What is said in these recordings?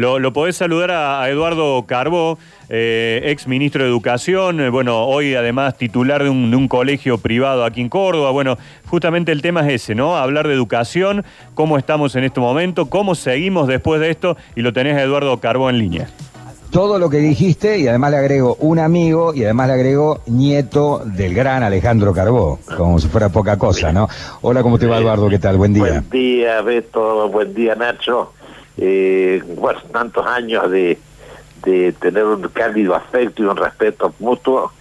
Lo, podés saludar a, Eduardo Carbó, eh, ex ministro de Educación, eh, bueno, hoy además titular de un, colegio privado aquí en Córdoba. Bueno, justamente el tema es ese, ¿no? Hablar de educación, cómo estamos en este momento, cómo seguimos después de esto, y lo tenés a Eduardo Carbó en línea todo lo que dijiste y además le agrego un amigo y además le agrego nieto del gran Alejandro Carbó, como si fuera poca cosa, ¿no? Hola, ¿cómo te va Eduardo? ¿Qué tal? Buen día. Buen día, Beto, buen día Nacho. Eh, bueno, tantos años de, de tener un cálido afecto y un respeto mutuo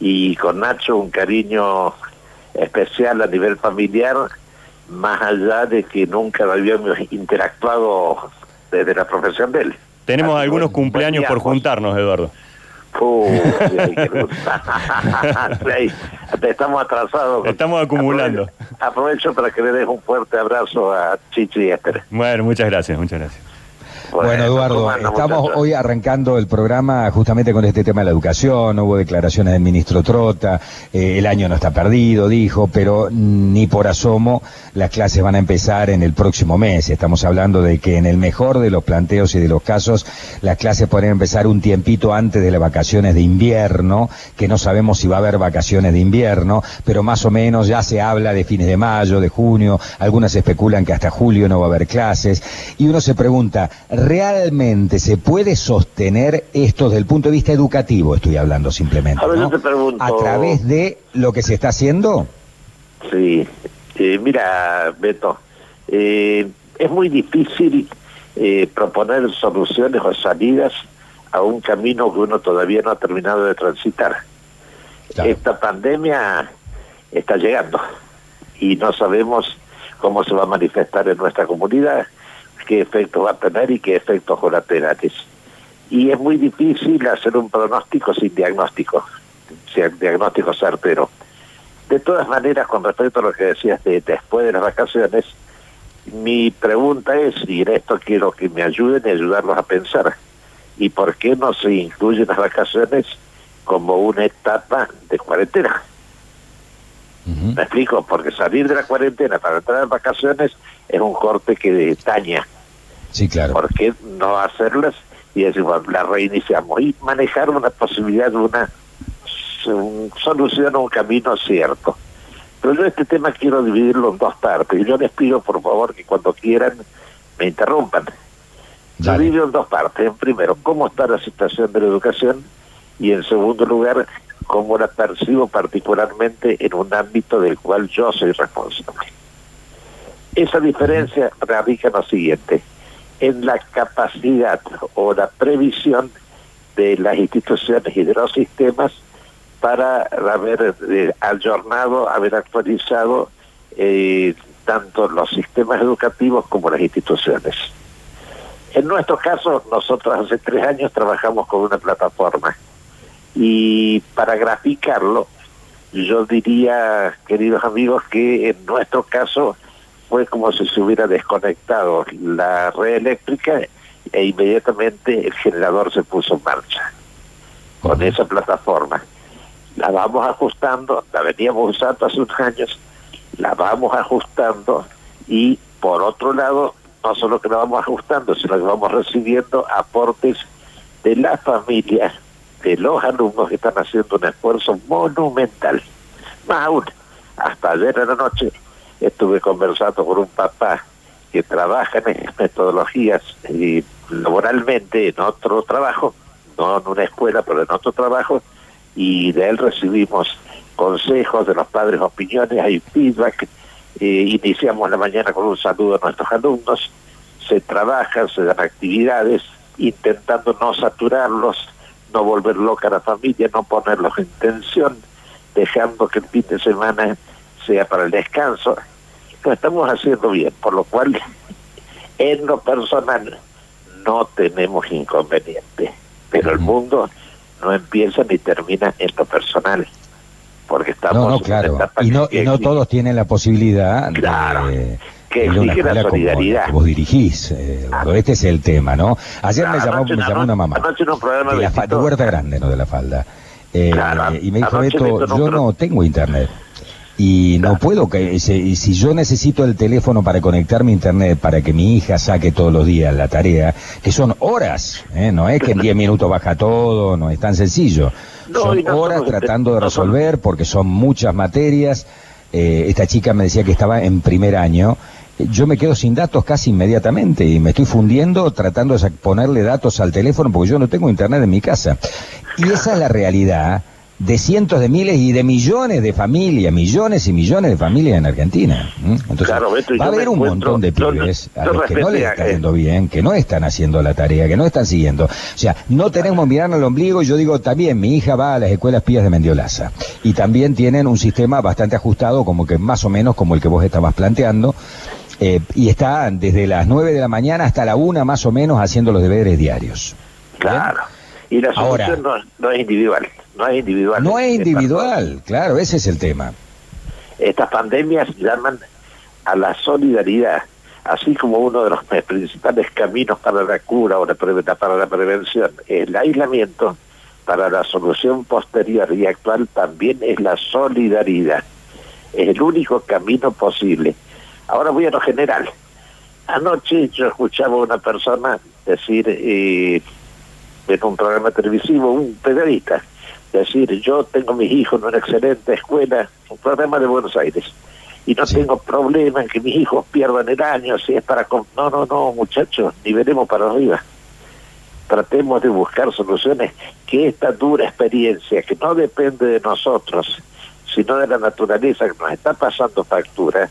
y con Nacho un cariño especial a nivel familiar, más allá de que nunca habíamos interactuado desde la profesión de él. Tenemos algunos cumpleaños por juntarnos, Eduardo. estamos atrasados. Estamos acumulando. Aprovecho, para que le des un fuerte abrazo a Chichi y Esther. Bueno, muchas gracias, muchas gracias. Bueno, Eduardo, estamos hoy arrancando el programa justamente con este tema de la educación. Hubo declaraciones del ministro Trota, eh, el año no está perdido, dijo, pero ni por asomo las clases van a empezar en el próximo mes. Estamos hablando de que en el mejor de los planteos y de los casos, las clases pueden empezar un tiempito antes de las vacaciones de invierno, que no sabemos si va a haber vacaciones de invierno, pero más o menos ya se habla de fines de mayo, de junio, algunas especulan que hasta julio no va a haber clases, y uno se pregunta, ¿realmente se puede sostener esto desde el punto de vista educativo? Estoy hablando simplemente. A, través de lo que se está haciendo. Sí, eh, mira, Beto, eh, es muy difícil eh, proponer soluciones o salidas a un camino que uno todavía no ha terminado de transitar. Esta pandemia está llegando y no sabemos cómo se va a manifestar en nuestra comunidad qué efectos va a tener y qué efectos colaterales. Y es muy difícil hacer un pronóstico sin diagnóstico, sin diagnóstico certero. De todas maneras, con respecto a lo que decías de después de las vacaciones, mi pregunta es, y en esto quiero que me ayuden y ayudarlos a pensar, ¿y por qué no se incluyen las vacaciones como una etapa de cuarentena? ¿Me explico? Porque salir de la cuarentena para entrar en vacaciones es un corte que daña Sí, claro. ¿Por qué no hacerlas? Y decir, bueno, la reiniciamos y manejar una posibilidad una solución o un camino cierto. Pero yo este tema quiero dividirlo en dos partes. Y yo les pido, por favor, que cuando quieran me interrumpan. Yo divido en dos partes. En primero, cómo está la situación de la educación y en segundo lugar, cómo la percibo particularmente en un ámbito del cual yo soy responsable. Esa diferencia radica en lo siguiente en la capacidad o la previsión de las instituciones y de los sistemas para haber eh, ayornado, haber actualizado eh, tanto los sistemas educativos como las instituciones. En nuestro caso, nosotros hace tres años trabajamos con una plataforma y para graficarlo, yo diría, queridos amigos, que en nuestro caso fue como si se hubiera desconectado la red eléctrica e inmediatamente el generador se puso en marcha con esa plataforma. La vamos ajustando, la veníamos usando hace unos años, la vamos ajustando y por otro lado, no solo que la vamos ajustando, sino que vamos recibiendo aportes de las familias, de los alumnos están haciendo un esfuerzo monumental. Más aún, hasta ayer en la noche estuve conversando con un papá que trabaja en metodologías y laboralmente en otro trabajo, no en una escuela, pero en otro trabajo, y de él recibimos consejos de los padres, opiniones, hay feedback, eh, iniciamos la mañana con un saludo a nuestros alumnos, se trabaja, se dan actividades, intentando no saturarlos, no volver loca a la familia, no ponerlos en tensión, dejando que el fin de semana sea para el descanso. Lo estamos haciendo bien, por lo cual en lo personal no tenemos inconveniente, pero el mundo no empieza ni termina en lo personal, porque estamos no, claro. y no, y no todos tienen la posibilidad de, que exige la solidaridad. que vos dirigís, eh, este es el tema, ¿no? Ayer me llamó, me llamó una mamá de, la, Huerta Grande, no de la falda, eh, y me dijo, esto yo no tengo internet. y no puedo que si, si yo necesito el teléfono para conectarme a internet para que mi hija saque todos los días la tarea que son horas ¿eh? no es que en 10 minutos baja todo no es tan sencillo son horas tratando de resolver porque son muchas materias eh, esta chica me decía que estaba en primer año yo me quedo sin datos casi inmediatamente y me estoy fundiendo tratando de ponerle datos al teléfono porque yo no tengo internet en mi casa. Y esa es la realidad de cientos de miles y de millones de familias, millones y millones de familias en Argentina. Entonces, va a haber un montón de pibes a los que no les está yendo bien, que no están haciendo la tarea, que no están siguiendo. O sea, no tenemos mirar al ombligo. Yo digo también, mi hija va a las escuelas pías de Mendiolaza y también tienen un sistema bastante ajustado, como que más o menos como el que vos estabas planteando. Eh, y está desde las 9 de la mañana hasta la 1 más o menos haciendo los deberes diarios. Claro. Y la solución no, es individual. No es individual. No es individual, claro, ese es el tema. Estas pandemias llaman a la solidaridad, así como uno de los principales caminos para la cura o para la prevención es el aislamiento, para la solución posterior y actual también es la solidaridad. Es el único camino posible Ahora voy a lo general. Anoche yo escuchaba a una persona decir eh, en un programa televisivo, un periodista, decir, yo tengo mis hijos en una excelente escuela, un programa de Buenos Aires, y no tengo problema en que mis hijos pierdan el año, si es para... No, no, no, muchachos, ni veremos para arriba. Tratemos de buscar soluciones que esta dura experiencia, que no depende de nosotros, sino de la naturaleza que nos está pasando factura,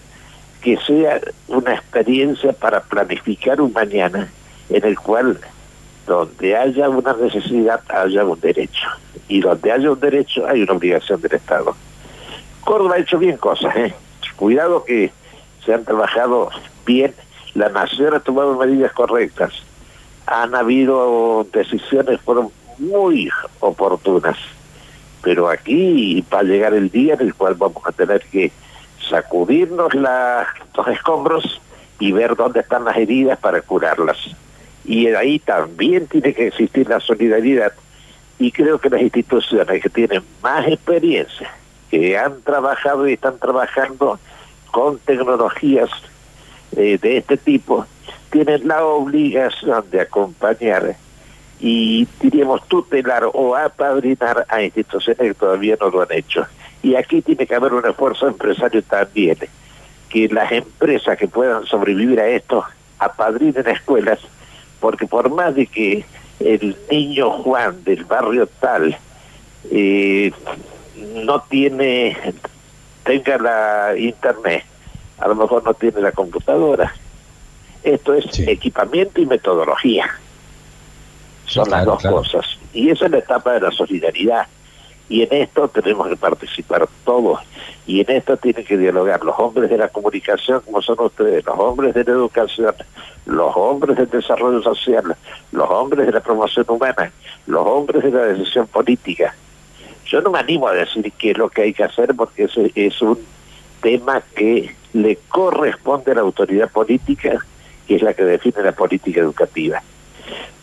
que sea una experiencia para planificar un mañana en el cual donde haya una necesidad haya un derecho y donde haya un derecho hay una obligación del Estado. Córdoba ha hecho bien cosas, ¿eh? cuidado que se han trabajado bien, la nación ha tomado medidas correctas, han habido decisiones fueron muy oportunas, pero aquí va a llegar el día en el cual vamos a tener que sacudirnos los escombros y ver dónde están las heridas para curarlas. Y ahí también tiene que existir la solidaridad. Y creo que las instituciones que tienen más experiencia, que han trabajado y están trabajando con tecnologías eh, de este tipo, tienen la obligación de acompañar y diríamos tutelar o apadrinar a instituciones que todavía no lo han hecho. Y aquí tiene que haber un esfuerzo empresario también, que las empresas que puedan sobrevivir a esto apadrinen escuelas, porque por más de que el niño Juan del barrio tal eh, no tiene, tenga la internet, a lo mejor no tiene la computadora. Esto es equipamiento y metodología. Son las dos cosas. Y esa es la etapa de la solidaridad. Y en esto tenemos que participar todos. Y en esto tienen que dialogar los hombres de la comunicación, como son ustedes, los hombres de la educación, los hombres del desarrollo social, los hombres de la promoción humana, los hombres de la decisión política. Yo no me animo a decir qué es lo que hay que hacer porque ese es un tema que le corresponde a la autoridad política, que es la que define la política educativa.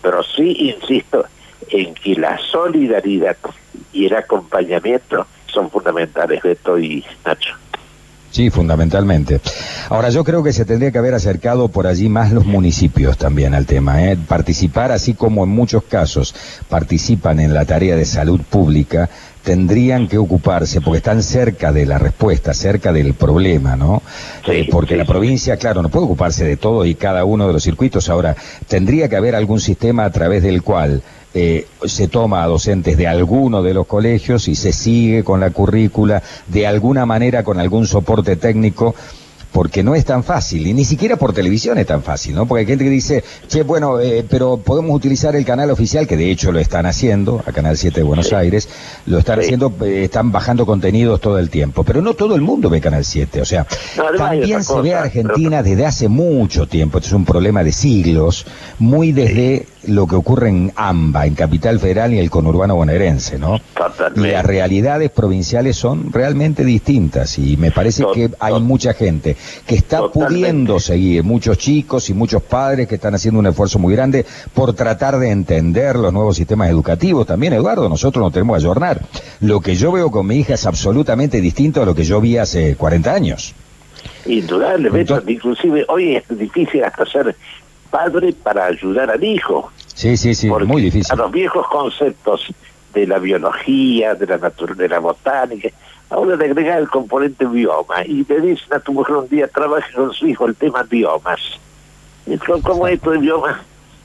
Pero sí insisto en que la solidaridad y el acompañamiento son fundamentales, Beto y Nacho. Sí, fundamentalmente. Ahora, yo creo que se tendría que haber acercado por allí más los municipios también al tema. ¿eh? Participar, así como en muchos casos participan en la tarea de salud pública, tendrían que ocuparse, porque están cerca de la respuesta, cerca del problema, ¿no? Eh, porque la provincia, claro, no puede ocuparse de todo y cada uno de los circuitos. Ahora, tendría que haber algún sistema a través del cual eh, se toma a docentes de alguno de los colegios y se sigue con la currícula de alguna manera con algún soporte técnico porque no es tan fácil, y ni siquiera por televisión es tan fácil, ¿no? Porque hay gente que dice, che, bueno, eh, pero podemos utilizar el canal oficial, que de hecho lo están haciendo, a Canal 7 de Buenos Aires, lo están haciendo, eh, están bajando contenidos todo el tiempo, pero no todo el mundo ve Canal 7, o sea, también se ve Argentina desde hace mucho tiempo, este es un problema de siglos, muy desde lo que ocurre en AMBA, en Capital Federal y el conurbano bonaerense, ¿no? Y las realidades provinciales son realmente distintas y me parece que hay mucha gente que está pudiendo seguir, muchos chicos y muchos padres que están haciendo un esfuerzo muy grande por tratar de entender los nuevos sistemas educativos. También, Eduardo, nosotros nos tenemos que ayornar. Lo que yo veo con mi hija es absolutamente distinto a lo que yo vi hace 40 años. Indudablemente, inclusive hoy es difícil hasta ser padre para ayudar al hijo. Sí, sí, sí, muy difícil. A los viejos conceptos de la biología, de la de la botánica, ahora le agrega el componente bioma y le dicen a tu mujer un día trabaje con su hijo el tema biomas. Y como esto de biomas,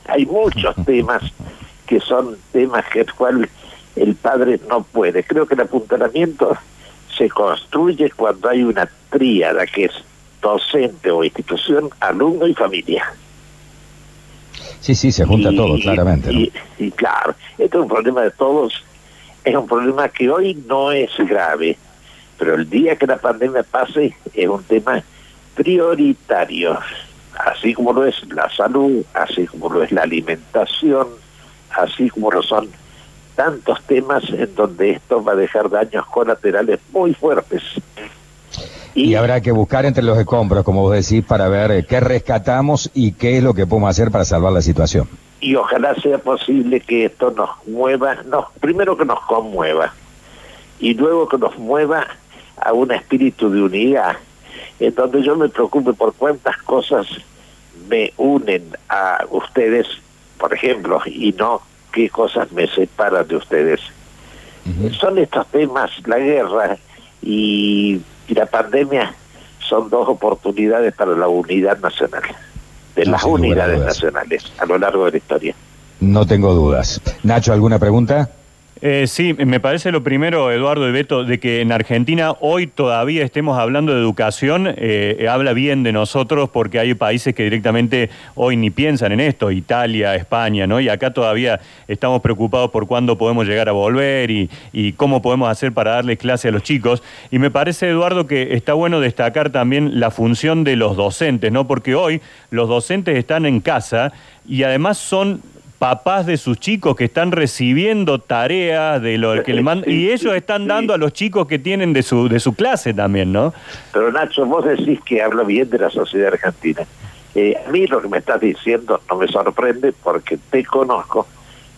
hay muchos temas que son temas que el cual el padre no puede. Creo que el apuntalamiento se construye cuando hay una tríada que es docente o institución, alumno y familia. Sí, sí, se junta todo, claramente. Y, claro, esto es un problema de todos, es un problema que hoy no es grave, pero el día que la pandemia pase es un tema prioritario, así como lo es la salud, así como lo es la alimentación, así como lo son tantos temas en donde esto va a dejar daños colaterales muy fuertes. Y, habrá que buscar entre los escombros, como vos decís, para ver eh, qué rescatamos y qué es lo que podemos hacer para salvar la situación. Y ojalá sea posible que esto nos mueva, nos, primero que nos conmueva, y luego que nos mueva a un espíritu de unidad, en donde yo me preocupe por cuántas cosas me unen a ustedes, por ejemplo, y no qué cosas me separan de ustedes. Son estos temas, la guerra y, la pandemia, son dos oportunidades para la unidad nacional, de las unidades nacionales a lo largo de la historia. No tengo dudas. Nacho, ¿alguna pregunta? Eh, sí, me parece lo primero, Eduardo y Beto, de que en Argentina hoy todavía estemos hablando de educación, eh, habla bien de nosotros porque hay países que directamente hoy ni piensan en esto, Italia, España, ¿no? Y acá todavía estamos preocupados por cuándo podemos llegar a volver y, y cómo podemos hacer para darles clase a los chicos. Y me parece, Eduardo, que está bueno destacar también la función de los docentes, ¿no? Porque hoy los docentes están en casa y además son papás de sus chicos que están recibiendo tareas de lo que le mandan y ellos están dando a los chicos que tienen de su de su clase también, ¿no? Pero Nacho, vos decís que habla bien de la sociedad argentina. Eh, a mí lo que me estás diciendo no me sorprende porque te conozco,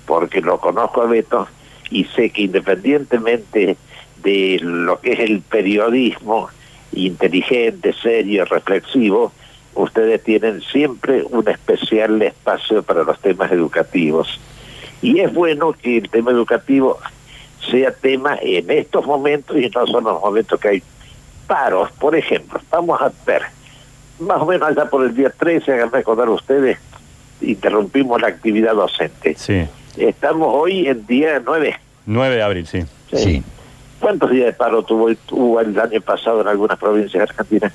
porque lo conozco a Beto y sé que independientemente de lo que es el periodismo inteligente, serio, reflexivo, ustedes tienen siempre un especial espacio para los temas educativos. Y es bueno que el tema educativo sea tema en estos momentos y no son los momentos que hay paros. Por ejemplo, vamos a ver, más o menos allá por el día 13, hagan recordar ustedes, interrumpimos la actividad docente. Sí. Estamos hoy en día 9. 9 de abril, sí. sí. ¿Cuántos días de paro tuvo, tuvo el año pasado en algunas provincias argentinas?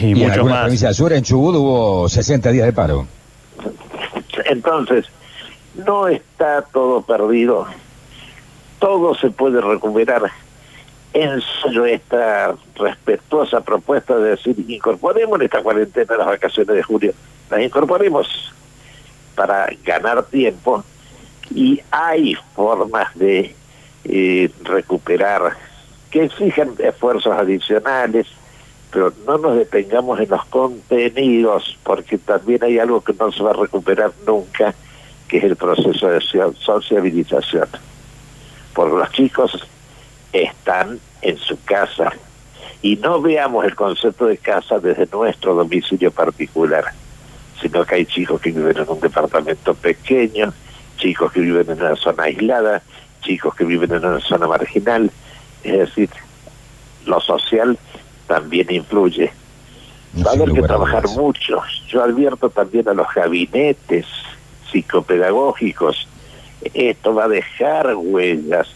Y, mucho en más. provincia del sur, en Chubut, hubo 60 días de paro. Entonces, no está todo perdido. Todo se puede recuperar. En serio, esta respetuosa propuesta de decir, incorporemos en esta cuarentena las vacaciones de julio, las incorporemos para ganar tiempo y hay formas de eh, recuperar que exigen esfuerzos adicionales, pero no nos detengamos en los contenidos, porque también hay algo que no se va a recuperar nunca, que es el proceso de sociabilización. Porque los chicos están en su casa y no veamos el concepto de casa desde nuestro domicilio particular, sino que hay chicos que viven en un departamento pequeño, chicos que viven en una zona aislada, chicos que viven en una zona marginal, es decir, lo social también influye. Va a haber que trabajar mucho. Yo advierto también a los gabinetes psicopedagógicos. Esto va a dejar huellas.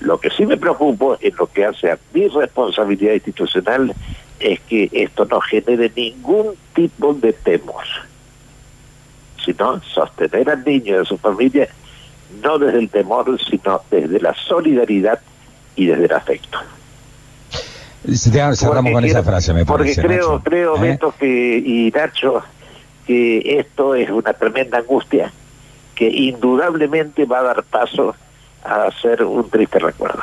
Lo que sí me preocupo en lo que hace a mi responsabilidad institucional es que esto no genere ningún tipo de temor, sino sostener al niño y a su familia no desde el temor, sino desde la solidaridad y desde el afecto. Cerramos con esa frase, me Porque creo, creo, ¿eh? que, y Nacho, que esto es una tremenda angustia que indudablemente va a dar paso a ser un triste recuerdo.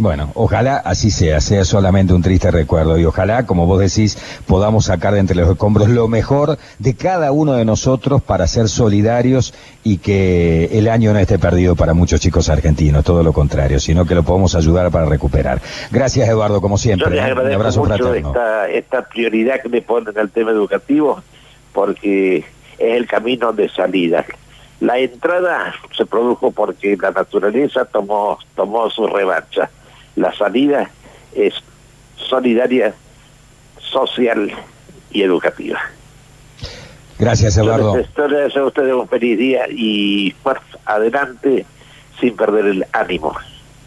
Bueno, ojalá así sea, sea solamente un triste recuerdo y ojalá, como vos decís, podamos sacar de entre los escombros lo mejor de cada uno de nosotros para ser solidarios y que el año no esté perdido para muchos chicos argentinos, todo lo contrario, sino que lo podamos ayudar para recuperar. Gracias Eduardo, como siempre. Yo ¿eh? un abrazo mucho esta, esta prioridad que me ponen el tema educativo porque es el camino de salida. La entrada se produjo porque la naturaleza tomó, tomó su revancha la salida es solidaria, social y educativa. Gracias, Eduardo. Esto le deseo a ustedes un feliz día y adelante sin perder el ánimo.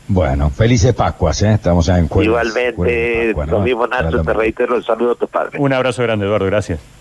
Bueno, felices Pascuas, ¿eh? estamos en Igualmente, lo mismo Nacho, te reitero el saludo a tu padre. Un abrazo grande, Eduardo, gracias.